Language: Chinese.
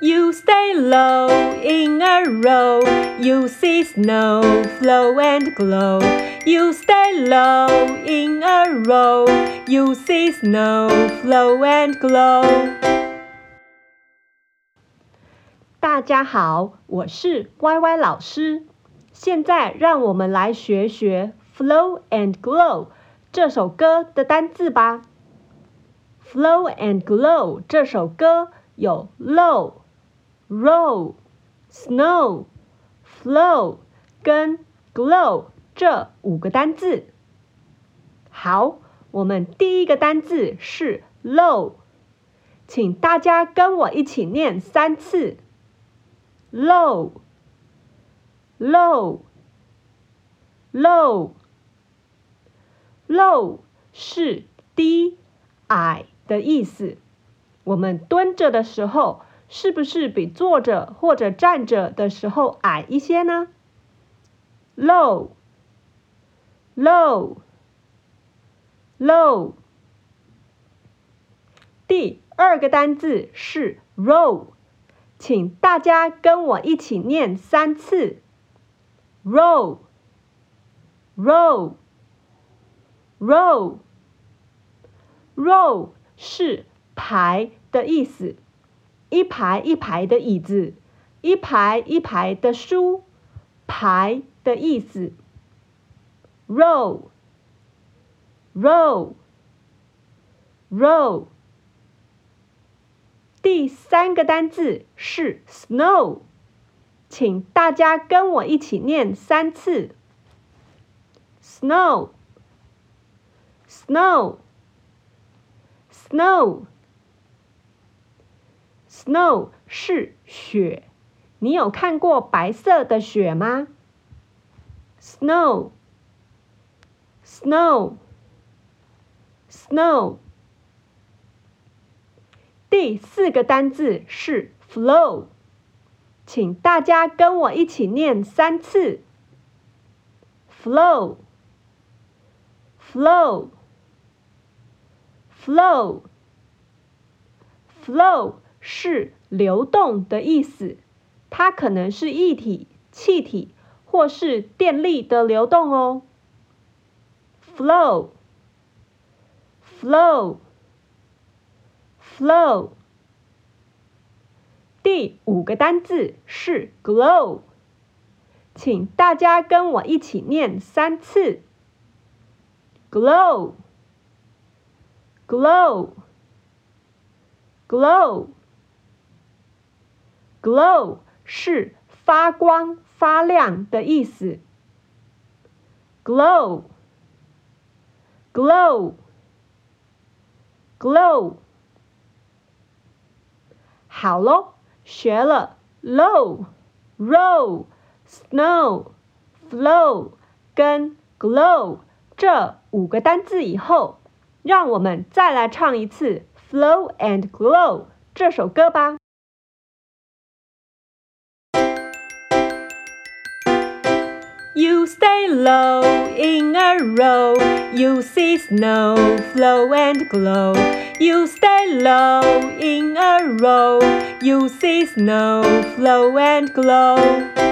You stay low in a row. You see snow flow and glow. You stay low in a row. You see snow flow and glow. 大家好，我是歪歪老师。现在让我们来学学《Flow and Glow》这首歌的单字吧。《Flow and Glow》这首歌有 low。 roll、snow、flow 跟 glow 这五个单字。好，我们第一个单字是 low，请大家跟我一起念三次。low、low、low、low 是低、矮的意思。我们蹲着的时候。是不是比坐着或者站着的时候矮一些呢？Low, low, low。第二个单字是 roll，请大家跟我一起念三次。Roll, roll, roll, roll 是排的意思。一排一排的椅子，一排一排的书，排的意思。roll，roll，roll。第三个单字是 snow，请大家跟我一起念三次。Snow，snow，。Snow Snow 是雪，你有看过白色的雪吗？Snow，Snow，Snow。第四个单字是 flow，请大家跟我一起念三次。Flow，Flow，Flow，Flow。是流动的意思，它可能是液体、气体或是电力的流动哦。Flow，flow，flow。第五个单字是 glow，请大家跟我一起念三次。Glow，glow，glow Glow 是发光、发亮的意思。Glow，glow，glow。好喽，学了 low，row，snow，flow 跟 glow 这五个单字以后，让我们再来唱一次《Flow and Glow》这首歌吧。Stay low in a row. You see snow flow and glow. You stay low in a row. You see snow flow and glow.